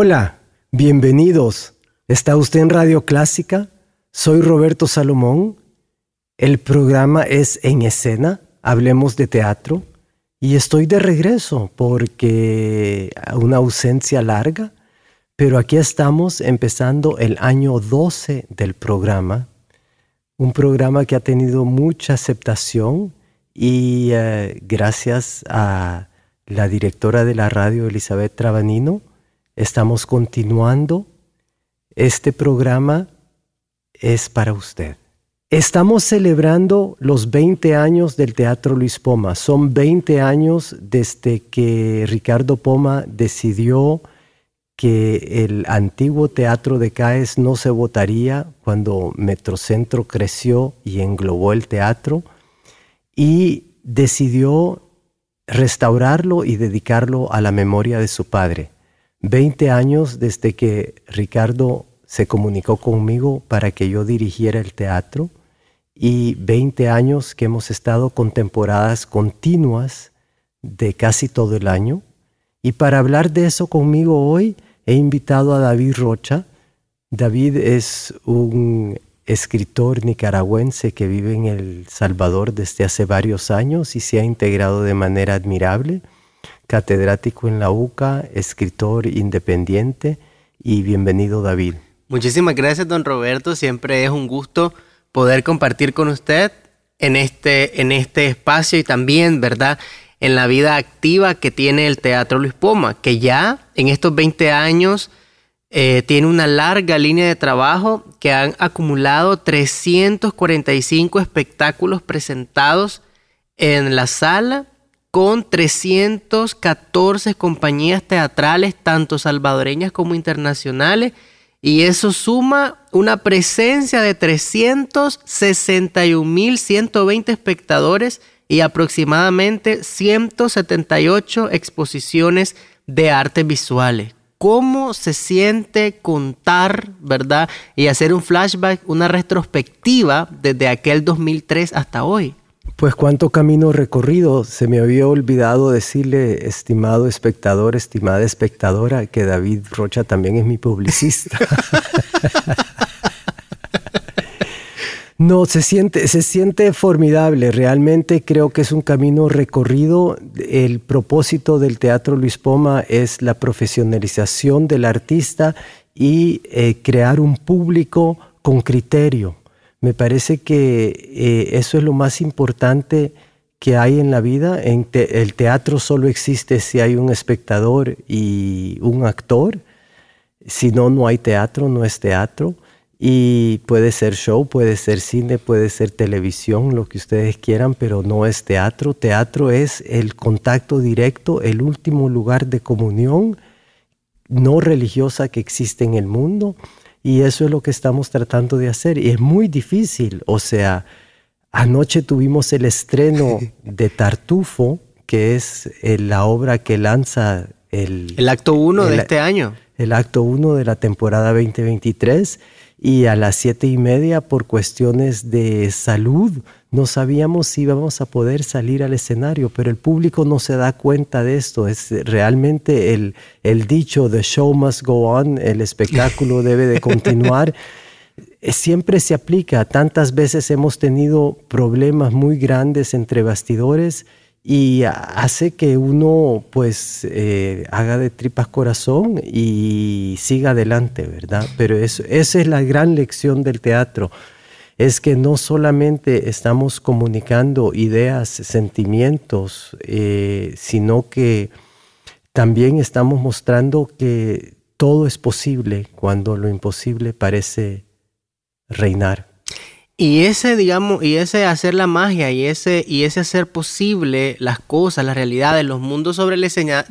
Hola, bienvenidos. ¿Está usted en Radio Clásica? Soy Roberto Salomón. El programa es En Escena, hablemos de teatro. Y estoy de regreso porque una ausencia larga, pero aquí estamos empezando el año 12 del programa. Un programa que ha tenido mucha aceptación y eh, gracias a la directora de la radio, Elizabeth Trabanino, Estamos continuando. Este programa es para usted. Estamos celebrando los 20 años del Teatro Luis Poma. Son 20 años desde que Ricardo Poma decidió que el antiguo Teatro de Caes no se votaría cuando Metrocentro creció y englobó el teatro y decidió restaurarlo y dedicarlo a la memoria de su padre. 20 años desde que Ricardo se comunicó conmigo para que yo dirigiera el teatro y 20 años que hemos estado con temporadas continuas de casi todo el año. Y para hablar de eso conmigo hoy he invitado a David Rocha. David es un escritor nicaragüense que vive en El Salvador desde hace varios años y se ha integrado de manera admirable catedrático en la UCA, escritor independiente y bienvenido David. Muchísimas gracias don Roberto, siempre es un gusto poder compartir con usted en este, en este espacio y también, ¿verdad? En la vida activa que tiene el Teatro Luis Poma, que ya en estos 20 años eh, tiene una larga línea de trabajo que han acumulado 345 espectáculos presentados en la sala con 314 compañías teatrales, tanto salvadoreñas como internacionales, y eso suma una presencia de 361.120 espectadores y aproximadamente 178 exposiciones de artes visuales. ¿Cómo se siente contar, verdad? Y hacer un flashback, una retrospectiva desde aquel 2003 hasta hoy. Pues cuánto camino recorrido. Se me había olvidado decirle, estimado espectador, estimada espectadora, que David Rocha también es mi publicista. No, se siente, se siente formidable. Realmente creo que es un camino recorrido. El propósito del Teatro Luis Poma es la profesionalización del artista y eh, crear un público con criterio. Me parece que eh, eso es lo más importante que hay en la vida. El teatro solo existe si hay un espectador y un actor. Si no, no hay teatro, no es teatro. Y puede ser show, puede ser cine, puede ser televisión, lo que ustedes quieran, pero no es teatro. Teatro es el contacto directo, el último lugar de comunión no religiosa que existe en el mundo y eso es lo que estamos tratando de hacer. Y es muy difícil. O sea, anoche tuvimos el estreno de Tartufo, que es eh, la obra que lanza el... El acto 1 de este año. El acto 1 de la temporada 2023 y a las siete y media por cuestiones de salud no sabíamos si íbamos a poder salir al escenario, pero el público no se da cuenta de esto. Es realmente el, el dicho, the show must go on, el espectáculo debe de continuar. Eh, siempre se aplica. Tantas veces hemos tenido problemas muy grandes entre bastidores y hace que uno pues eh, haga de tripas corazón y siga adelante, ¿verdad? Pero eso, esa es la gran lección del teatro, es que no solamente estamos comunicando ideas, sentimientos, eh, sino que también estamos mostrando que todo es posible cuando lo imposible parece reinar. Y ese, digamos, y ese hacer la magia y ese, y ese hacer posible las cosas, las realidades, los mundos sobre el,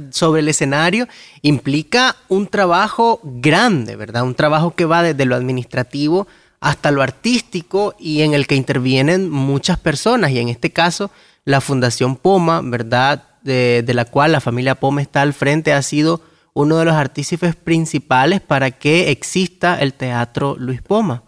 sobre el escenario, implica un trabajo grande, ¿verdad? Un trabajo que va desde lo administrativo hasta lo artístico y en el que intervienen muchas personas. Y en este caso, la Fundación Poma, ¿verdad? De, de la cual la familia Poma está al frente, ha sido uno de los artífices principales para que exista el Teatro Luis Poma.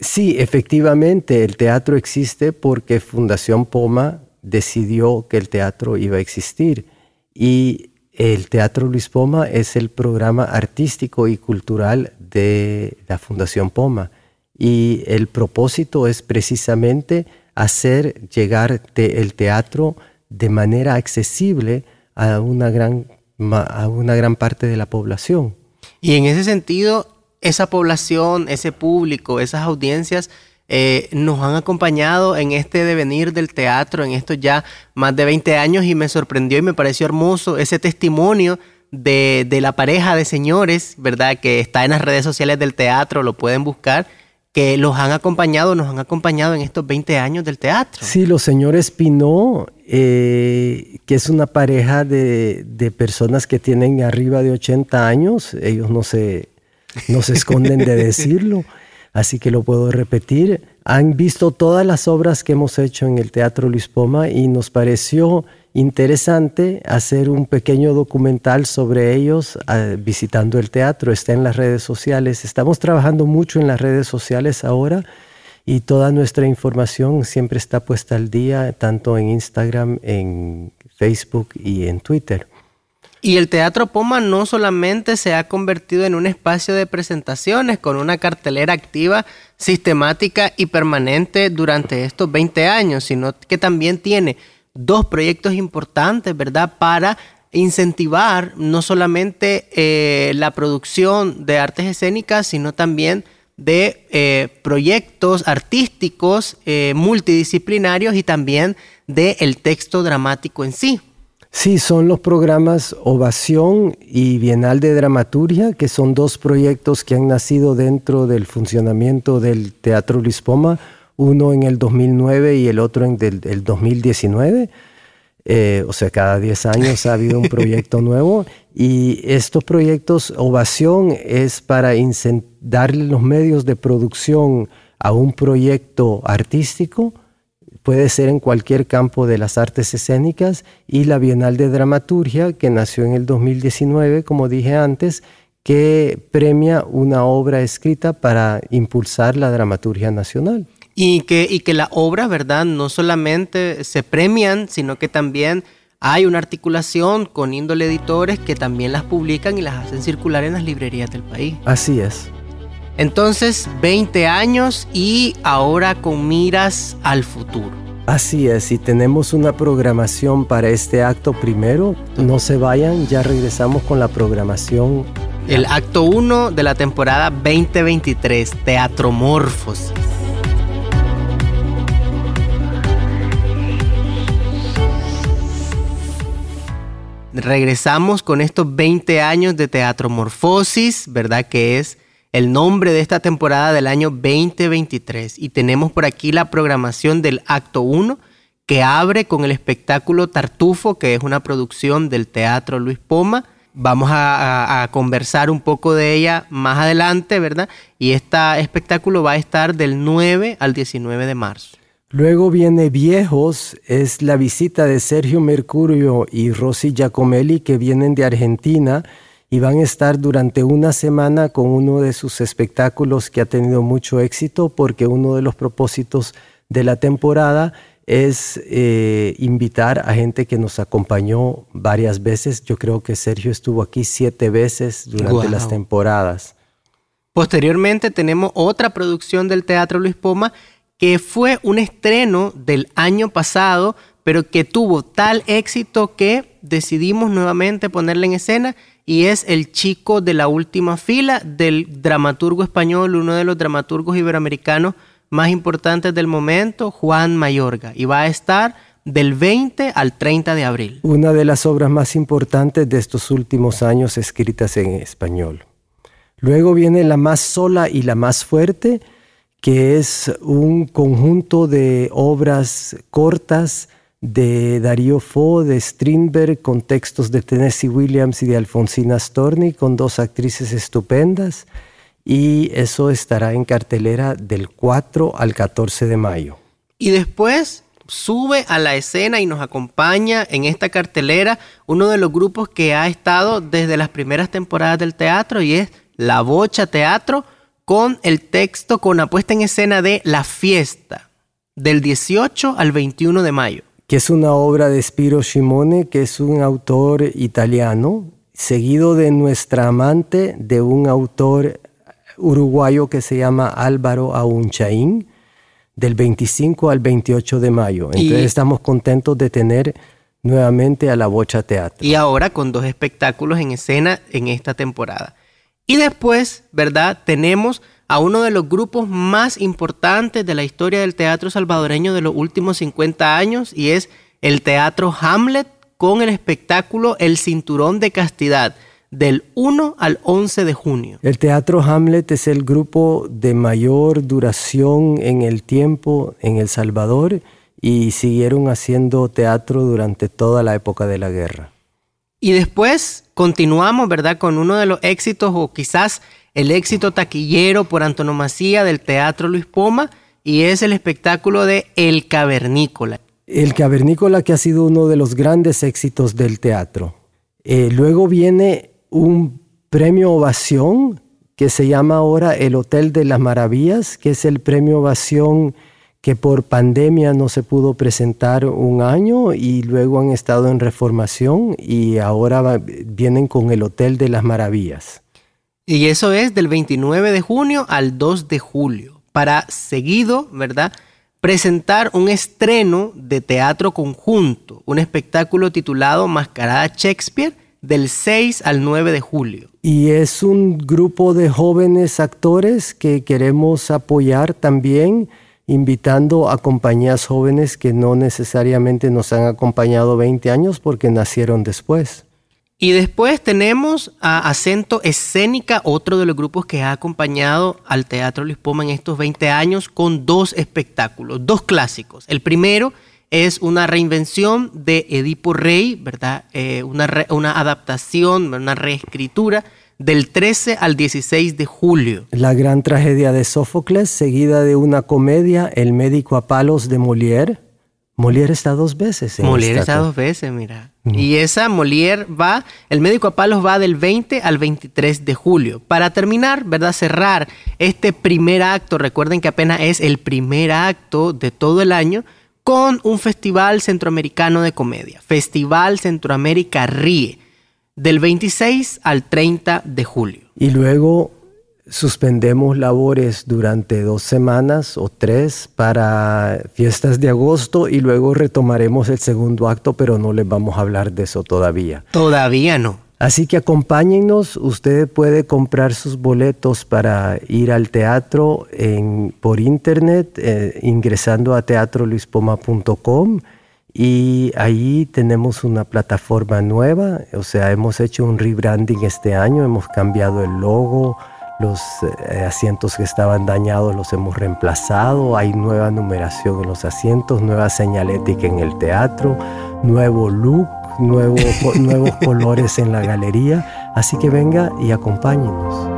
Sí, efectivamente, el teatro existe porque Fundación Poma decidió que el teatro iba a existir. Y el Teatro Luis Poma es el programa artístico y cultural de la Fundación Poma. Y el propósito es precisamente hacer llegar el teatro de manera accesible a una gran, a una gran parte de la población. Y en ese sentido, esa población, ese público, esas audiencias eh, nos han acompañado en este devenir del teatro, en estos ya más de 20 años y me sorprendió y me pareció hermoso ese testimonio de, de, la pareja de señores, ¿verdad? Que está en las redes sociales del teatro, lo pueden buscar, que los han acompañado, nos han acompañado en estos 20 años del teatro. Sí, los señores Pinot, eh, que es una pareja de, de personas que tienen arriba de 80 años, ellos no se no se esconden de decirlo, así que lo puedo repetir. Han visto todas las obras que hemos hecho en el Teatro Luis Poma y nos pareció interesante hacer un pequeño documental sobre ellos ah, visitando el teatro. Está en las redes sociales. Estamos trabajando mucho en las redes sociales ahora y toda nuestra información siempre está puesta al día, tanto en Instagram, en Facebook y en Twitter. Y el Teatro Poma no solamente se ha convertido en un espacio de presentaciones con una cartelera activa, sistemática y permanente durante estos 20 años, sino que también tiene dos proyectos importantes, ¿verdad? Para incentivar no solamente eh, la producción de artes escénicas, sino también de eh, proyectos artísticos eh, multidisciplinarios y también del el texto dramático en sí. Sí, son los programas Ovación y Bienal de Dramaturgia, que son dos proyectos que han nacido dentro del funcionamiento del Teatro Luis Poma, uno en el 2009 y el otro en el 2019. Eh, o sea, cada 10 años ha habido un proyecto nuevo y estos proyectos Ovación es para darle los medios de producción a un proyecto artístico puede ser en cualquier campo de las artes escénicas y la Bienal de Dramaturgia, que nació en el 2019, como dije antes, que premia una obra escrita para impulsar la dramaturgia nacional. Y que, y que las obras, ¿verdad? No solamente se premian, sino que también hay una articulación con índole editores que también las publican y las hacen circular en las librerías del país. Así es. Entonces, 20 años y ahora con miras al futuro. Así es, y tenemos una programación para este acto primero. No se vayan, ya regresamos con la programación. El acto 1 de la temporada 2023, Teatromorfos. Regresamos con estos 20 años de Teatromorfosis, ¿verdad? Que es el nombre de esta temporada del año 2023 y tenemos por aquí la programación del acto 1 que abre con el espectáculo Tartufo, que es una producción del Teatro Luis Poma. Vamos a, conversar un poco de ella más adelante, ¿verdad? Y este espectáculo va a estar del 9 al 19 de marzo. Luego viene Viejos, es la visita de Sergio Mercurio y Rosy Giacomelli que vienen de Argentina y van a estar durante una semana con uno de sus espectáculos que ha tenido mucho éxito porque uno de los propósitos de la temporada es eh, invitar a gente que nos acompañó varias veces. Yo creo que Sergio estuvo aquí siete veces durante las temporadas. Posteriormente tenemos otra producción del Teatro Luis Poma que fue un estreno del año pasado, pero que tuvo tal éxito que decidimos nuevamente ponerla en escena y es el chico de la última fila del dramaturgo español, uno de los dramaturgos iberoamericanos más importantes del momento, Juan Mayorga, y va a estar del 20 al 30 de abril. Una de las obras más importantes de estos últimos años escritas en español. Luego viene La más sola y la más fuerte, que es un conjunto de obras cortas de Darío Fo, de Strindberg, con textos de Tennessee Williams y de Alfonsina Storni, con dos actrices estupendas. Y eso estará en cartelera del 4 al 14 de mayo. Y después sube a la escena y nos acompaña en esta cartelera uno de los grupos que ha estado desde las primeras temporadas del teatro y es La Bocha Teatro con el texto con la puesta en escena de La Fiesta del 18 al 21 de mayo. Que es una obra de Spiro Shimone, que es un autor italiano, seguido de Nuestra Amante, de un autor uruguayo que se llama Álvaro Aunchaín del 25 al 28 de mayo. Entonces estamos contentos de tener nuevamente a la Bocha Teatro. Y ahora con dos espectáculos en escena en esta temporada. Y después, ¿verdad? Tenemos a uno de los grupos más importantes de la historia del teatro salvadoreño de los últimos 50 años y es el Teatro Hamlet con el espectáculo El Cinturón de Castidad del 1 al 11 de junio. El Teatro Hamlet es el grupo de mayor duración en el tiempo en El Salvador y siguieron haciendo teatro durante toda la época de la guerra. Y después continuamos, ¿verdad?, con uno de los éxitos o quizás el éxito taquillero por antonomasía del Teatro Luis Poma y es el espectáculo de El Cavernícola. El Cavernícola que ha sido uno de los grandes éxitos del teatro. Eh, luego viene un premio ovación que se llama ahora el Hotel de las Maravillas, que es el premio ovación que por pandemia no se pudo presentar un año y luego han estado en reformación y ahora vienen con el Hotel de las Maravillas. Y eso es del 29 de junio al 2 de julio, para seguido, ¿verdad? Presentar un estreno de teatro conjunto, un espectáculo titulado Mascarada Shakespeare, del 6 al 9 de julio. Y es un grupo de jóvenes actores que queremos apoyar también, invitando a compañías jóvenes que no necesariamente nos han acompañado 20 años porque nacieron después. Y después tenemos a Acento Escénica, otro de los grupos que ha acompañado al Teatro Luis Poma en estos 20 años, con dos espectáculos, dos clásicos. El primero es una reinvención de Edipo Rey, ¿verdad? Eh, una, una adaptación, una reescritura del 13 al 16 de julio. La gran tragedia de Sófocles, seguida de una comedia, El médico a palos de Molière. Molière está dos veces. En Molière está dos veces, mira. Y esa Molière va, el médico a palos va del 20 al 23 de julio. Para terminar, ¿verdad? Cerrar este primer acto, recuerden que apenas es el primer acto de todo el año, con un festival centroamericano de comedia, Festival Centroamérica Ríe, del 26 al 30 de julio. Y luego suspendemos labores durante dos semanas o tres para fiestas de agosto y luego retomaremos el segundo acto, pero no les vamos a hablar de eso todavía. Todavía no. Así que acompáñennos, usted puede comprar sus boletos para ir al teatro por internet eh, ingresando a teatroluispoma.com y ahí tenemos una plataforma nueva, o sea, hemos hecho un rebranding este año, hemos cambiado el logo, los eh, asientos que estaban dañados los hemos reemplazado, hay nueva numeración en los asientos, nueva señalética en el teatro, nuevo look nuevos, nuevos colores en la galería. Así que venga y acompáñenos.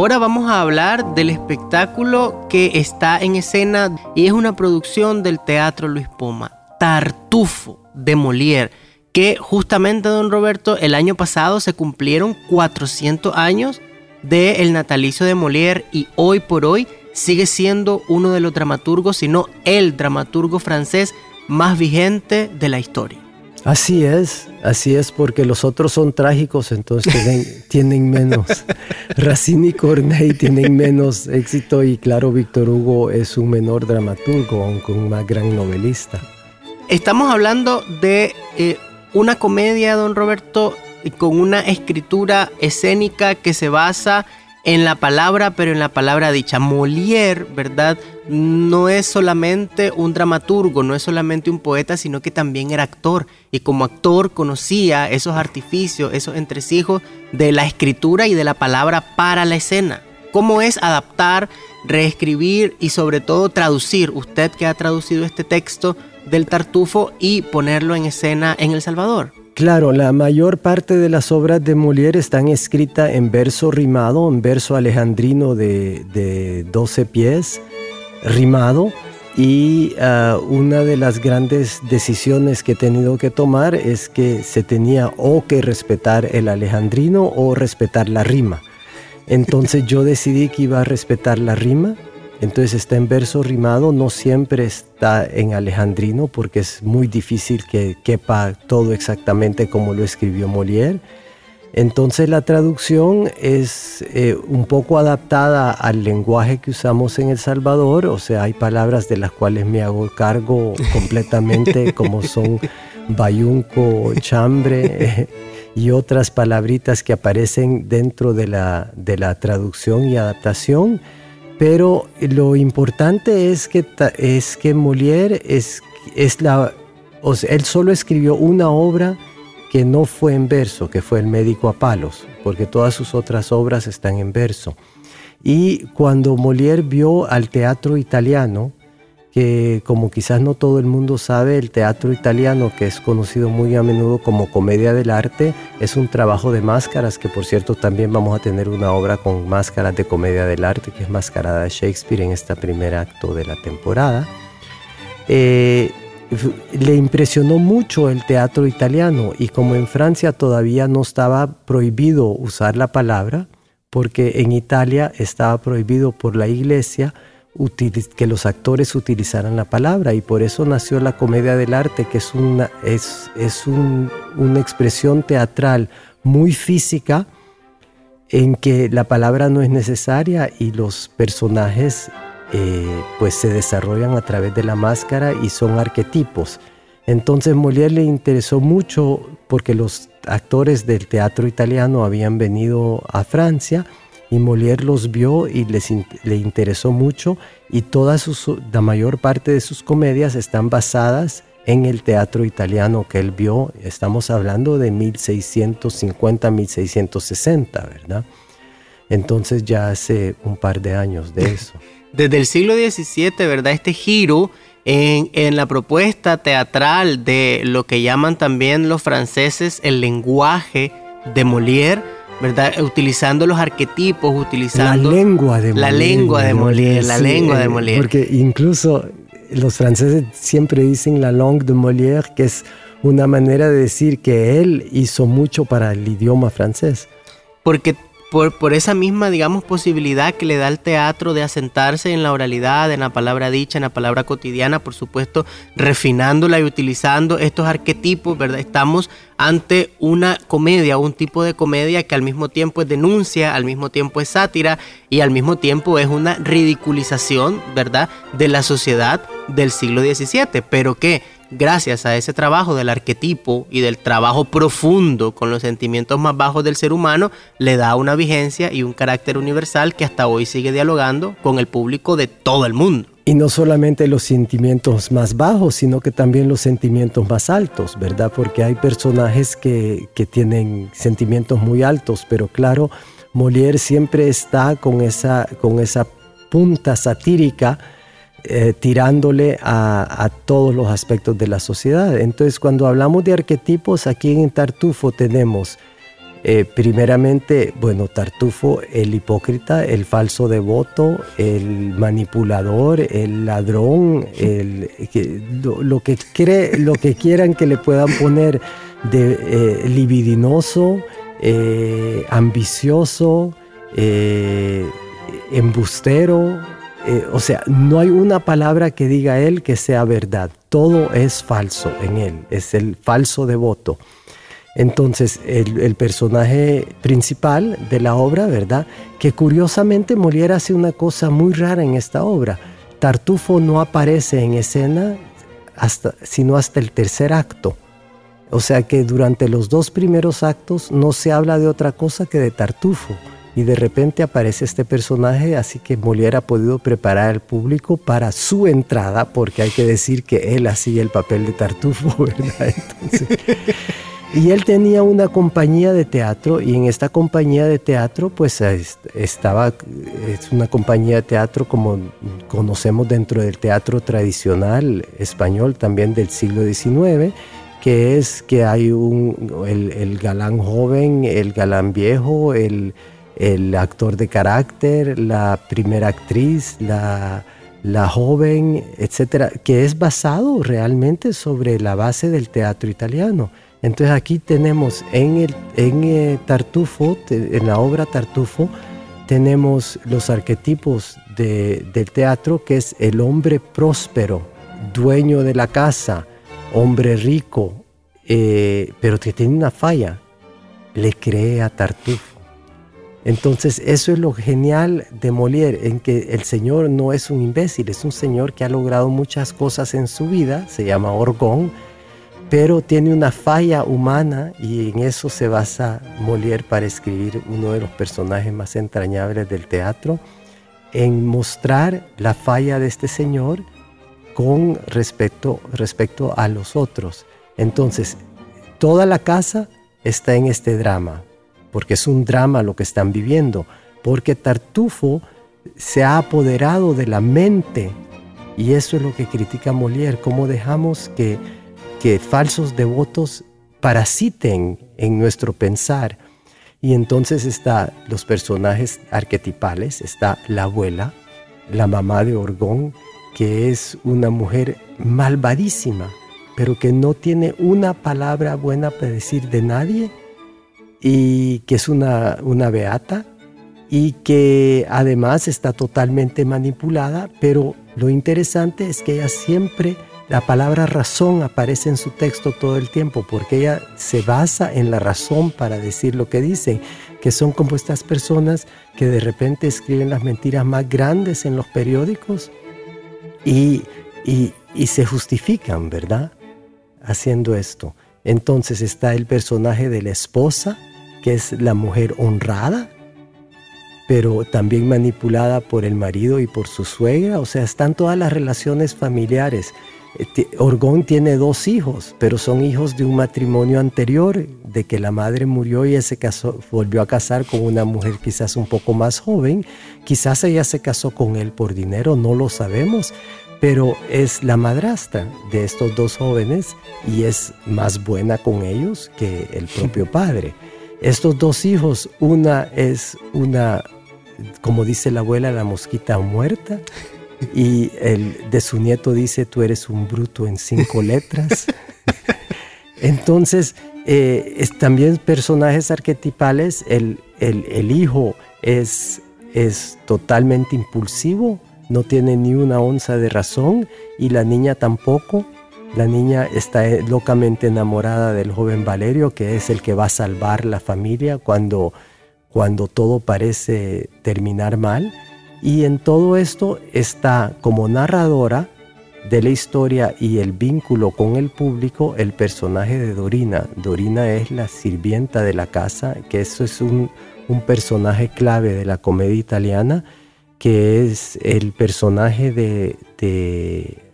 Ahora vamos a hablar del espectáculo que está en escena y es una producción del Teatro Luis Poma, Tartufo de Molière, que justamente, don Roberto, el año pasado se cumplieron 400 años de El natalicio de Molière y hoy por hoy sigue siendo uno de los dramaturgos, si no el dramaturgo francés más vigente de la historia. Así es, así es, porque los otros son trágicos, entonces tienen, menos. Racine y Corneille tienen menos éxito y claro, Víctor Hugo es un menor dramaturgo, aunque un más gran novelista. Estamos hablando de eh, una comedia, don Roberto, con una escritura escénica que se basa en la palabra, pero en la palabra dicha. Molière, ¿verdad? No es solamente un dramaturgo, no es solamente un poeta, sino que también era actor. Y como actor conocía esos artificios, esos entresijos de la escritura y de la palabra para la escena. ¿Cómo es adaptar, reescribir y sobre todo traducir? Usted que ha traducido este texto del Tartufo y ponerlo en escena en El Salvador. Claro, la mayor parte de las obras de Molière están escritas en verso rimado, en verso alejandrino de, de 12 pies, rimado. Y ah, una de las grandes decisiones que he tenido que tomar es que se tenía o que respetar el alejandrino o respetar la rima. Entonces yo decidí que iba a respetar la rima entonces está en verso rimado, no siempre está en alejandrino porque es muy difícil que quepa todo exactamente como lo escribió Molière. Entonces la traducción es eh, un poco adaptada al lenguaje que usamos en El Salvador, o sea, hay palabras de las cuales me hago cargo completamente, como son bayunco, chambre y otras palabritas que aparecen dentro de la, de la traducción y adaptación pero lo importante es que, es que Molière es, es la, él solo escribió una obra que no fue en verso, que fue El médico a palos, porque todas sus otras obras están en verso. Y cuando Molière vio al teatro italiano, que como quizás no todo el mundo sabe, el teatro italiano, que es conocido muy a menudo como comedia del arte, es un trabajo de máscaras, que por cierto también vamos a tener una obra con máscaras de comedia del arte, que es Mascarada de Shakespeare en este primer acto de la temporada. Eh, le impresionó mucho el teatro italiano y como en Francia todavía no estaba prohibido usar la palabra, porque en Italia estaba prohibido por la iglesia, que los actores utilizaran la palabra y por eso nació la comedia del arte, que es una, es, es una expresión teatral muy física en que la palabra no es necesaria y los personajes eh, pues se desarrollan a través de la máscara y son arquetipos. Entonces Molière le interesó mucho porque los actores del teatro italiano habían venido a Francia y Molière los vio y les le interesó mucho y toda la mayor parte de sus comedias están basadas en el teatro italiano que él vio. Estamos hablando de 1650, 1660, ¿verdad? Entonces ya hace un par de años de eso. Desde el siglo XVII, ¿verdad? Este giro en, en, la propuesta teatral de lo que llaman también los franceses el lenguaje de Molière ¿verdad? Utilizando los arquetipos, utilizando... La lengua de Molière. La lengua de Molière, la lengua de Molière. Porque incluso los franceses siempre dicen la langue de Molière, que es una manera de decir que él hizo mucho para el idioma francés. Porque por, esa misma, digamos, posibilidad que le da el teatro de asentarse en la oralidad, en la palabra dicha, en la palabra cotidiana, por supuesto, refinándola y utilizando estos arquetipos, ¿verdad? Estamos ante una comedia, un tipo de comedia que al mismo tiempo es denuncia, al mismo tiempo es sátira y al mismo tiempo es una ridiculización, ¿verdad?, de la sociedad del siglo XVII, pero que gracias a ese trabajo del arquetipo y del trabajo profundo con los sentimientos más bajos del ser humano, le da una vigencia y un carácter universal que hasta hoy sigue dialogando con el público de todo el mundo. Y no solamente los sentimientos más bajos, sino que también los sentimientos más altos, ¿verdad? Porque hay personajes que, que tienen sentimientos muy altos, pero claro, Molière siempre está con esa, con esa punta satírica eh, tirándole a, todos los aspectos de la sociedad. Entonces, cuando hablamos de arquetipos, aquí en Tartufo tenemos eh, primeramente, bueno, Tartufo, el hipócrita, el falso devoto, el manipulador, el ladrón, el, lo, que cree, lo que quieran que le puedan poner de eh, libidinoso, ambicioso, embustero, eh, o sea, no hay una palabra que diga él que sea verdad. Todo es falso en él, es el falso devoto. Entonces, el, personaje principal de la obra, ¿verdad? Que curiosamente Molière hace una cosa muy rara en esta obra. Tartufo no aparece en escena hasta, sino hasta el tercer acto. O sea que durante los dos primeros actos no se habla de otra cosa que de Tartufo. Y de repente aparece este personaje, así que Molière ha podido preparar al público para su entrada, porque hay que decir que él hacía el papel de Tartufo, ¿verdad? y él tenía una compañía de teatro y en esta compañía de teatro pues estaba, es una compañía de teatro como conocemos dentro del teatro tradicional español también del siglo XIX, que es que hay un, el galán joven, el galán viejo, el el actor de carácter, la primera actriz, la, joven, etcétera, que es basado realmente sobre la base del teatro italiano. Entonces aquí tenemos en, el, en eh, Tartufo, en la obra Tartufo, tenemos los arquetipos del teatro, que es el hombre próspero, dueño de la casa, hombre rico, eh, pero que tiene una falla, le cree a Tartufo. Entonces eso es lo genial de Molière, en que el Señor no es un imbécil, es un Señor que ha logrado muchas cosas en su vida, se llama Orgón, pero tiene una falla humana y en eso se basa Molière para escribir uno de los personajes más entrañables del teatro, en mostrar la falla de este Señor con respecto, respecto a los otros. Entonces, toda la casa está en este drama, porque es un drama lo que están viviendo, porque Tartufo se ha apoderado de la mente y eso es lo que critica Molière, cómo dejamos que, que falsos devotos parasiten en nuestro pensar. Y entonces está los personajes arquetipales, está la abuela, la mamá de Orgón, que es una mujer malvadísima, pero que no tiene una palabra buena para decir de nadie y que es una, una beata y que además está totalmente manipulada, pero lo interesante es que ella siempre, la palabra razón aparece en su texto todo el tiempo, porque ella se basa en la razón para decir lo que dicen, que son como estas personas que de repente escriben las mentiras más grandes en los periódicos y, y, y se justifican, ¿verdad? Haciendo esto. Entonces está el personaje de la esposa, que es la mujer honrada, pero también manipulada por el marido y por su suegra. O sea, están todas las relaciones familiares. Eh, Orgón tiene dos hijos, pero son hijos de un matrimonio anterior, de que la madre murió y él se casó, volvió a casar con una mujer quizás un poco más joven. Quizás ella se casó con él por dinero, no lo sabemos, pero es la madrastra de estos dos jóvenes y es más buena con ellos que el propio padre. Estos dos hijos, una es una, como dice la abuela, la mosquita muerta, y el de su nieto dice, tú eres un bruto en cinco letras. Entonces, eh, es, también personajes arquetipales, el, el, hijo es, es totalmente impulsivo, no tiene ni una onza de razón, y la niña tampoco. La niña está eh, locamente enamorada del joven Valerio, que es el que va a salvar la familia cuando, cuando todo parece terminar mal. Y en todo esto está como narradora de la historia y el vínculo con el público el personaje de Dorina. Dorina es la sirvienta de la casa, que eso es un, personaje clave de la comedia italiana, que es el personaje de de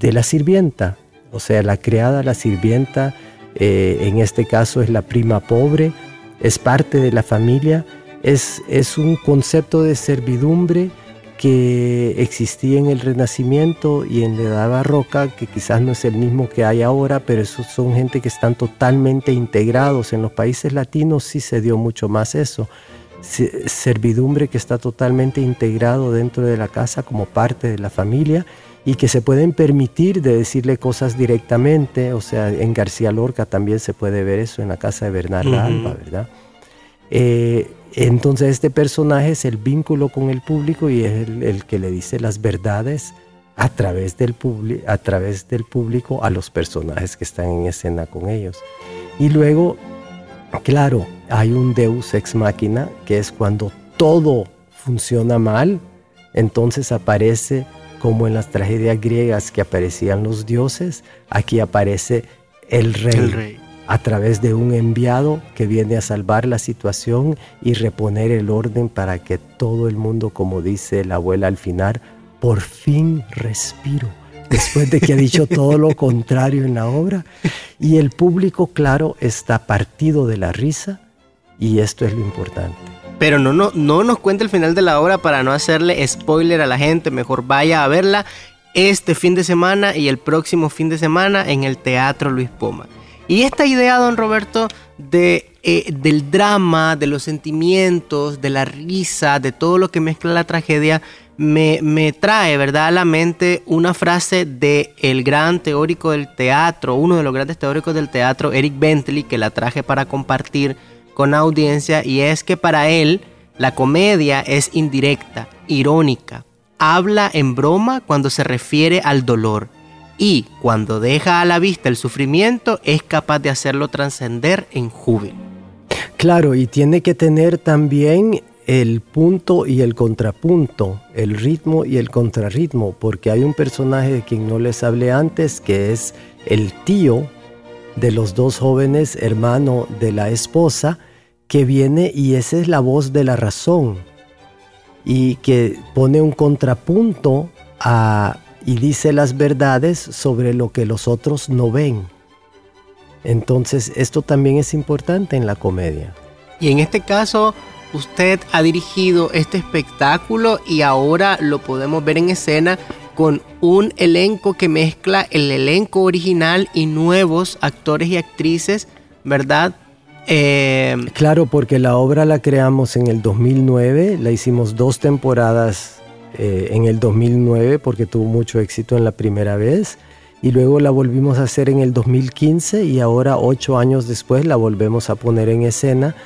la sirvienta, o sea, la criada, la sirvienta, eh, en este caso es la prima pobre, es parte de la familia, es, es un concepto de servidumbre que existía en el Renacimiento y en la Edad Barroca, que quizás no es el mismo que hay ahora, pero esos son gente que están totalmente integrados. En los países latinos sí se dio mucho más eso. Servidumbre que está totalmente integrado dentro de la casa como parte de la familia y que se pueden permitir de decirle cosas directamente, o sea, en García Lorca también se puede ver eso en la casa de Bernarda Alba, ¿verdad? Eh, entonces este personaje es el vínculo con el público y es el, que le dice las verdades a través, del a través del público a los personajes que están en escena con ellos. Y luego, claro, hay un deus ex machina, que es cuando todo funciona mal, entonces aparece como en las tragedias griegas que aparecían los dioses, aquí aparece el rey. a través de un enviado que viene a salvar la situación y reponer el orden para que todo el mundo, como dice la abuela al final, por fin respiro, después de que ha dicho todo lo contrario en la obra. Y el público, claro, está partido de la risa y esto es lo importante. Pero no, no, no nos cuente el final de la obra para no hacerle spoiler a la gente, mejor vaya a verla este fin de semana y el próximo fin de semana en el Teatro Luis Poma. Y esta idea, don Roberto, de, eh, del drama, de los sentimientos, de la risa, de todo lo que mezcla la tragedia, me, me, trae, ¿verdad?, a la mente una frase de el gran teórico del teatro, uno de los grandes teóricos del teatro, Eric Bentley, que la traje para compartir con audiencia, y es que para él la comedia es indirecta, irónica, habla en broma cuando se refiere al dolor y cuando deja a la vista el sufrimiento es capaz de hacerlo trascender en júbilo. Claro, y tiene que tener también el punto y el contrapunto, el ritmo y el contrarritmo, porque hay un personaje de quien no les hablé antes que es el tío de los dos jóvenes, hermano de la esposa, que viene y esa es la voz de la razón y que pone un contrapunto a y dice las verdades sobre lo que los otros no ven. Entonces esto también es importante en la comedia. Y en este caso, usted ha dirigido este espectáculo y ahora lo podemos ver en escena con un elenco que mezcla el elenco original y nuevos actores y actrices, ¿verdad? Eh, claro, porque la obra la creamos en el 2009, la hicimos dos temporadas eh, en el 2009 porque tuvo mucho éxito en la primera vez y luego la volvimos a hacer en el 2015 y ahora ocho años después la volvemos a poner en escena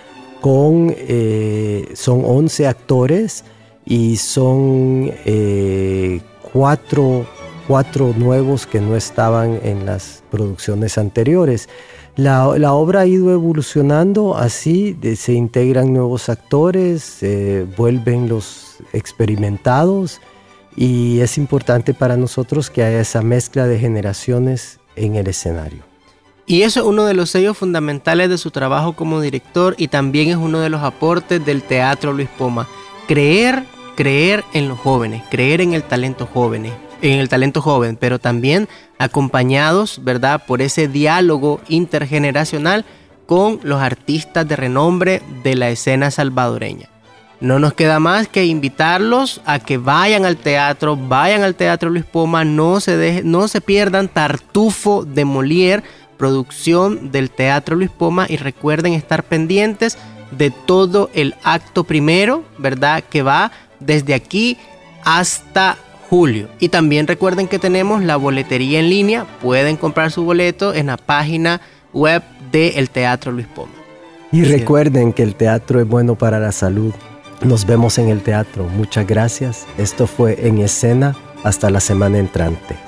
con, eh, son 11 actores y son eh, cuatro, cuatro nuevos que no estaban en las producciones anteriores. La, la, obra ha ido evolucionando así, se integran nuevos actores, vuelven los experimentados y es importante para nosotros que haya esa mezcla de generaciones en el escenario. Y eso es uno de los sellos fundamentales de su trabajo como director y también es uno de los aportes del Teatro Luis Poma. Creer, creer en los jóvenes, creer en el talento joven, en el talento joven, pero también acompañados, ¿verdad?, por ese diálogo intergeneracional con los artistas de renombre de la escena salvadoreña. No nos queda más que invitarlos a que vayan al teatro, vayan al Teatro Luis Poma, no se, no se pierdan Tartufo de Molière, producción del Teatro Luis Poma y recuerden estar pendientes de todo el acto primero, ¿verdad? Que va desde aquí hasta julio. Y también recuerden que tenemos la boletería en línea, pueden comprar su boleto en la página web del Teatro Luis Poma. Y recuerden que el teatro es bueno para la salud. Nos vemos en el teatro. Muchas gracias. Esto fue En Escena. Hasta la semana entrante.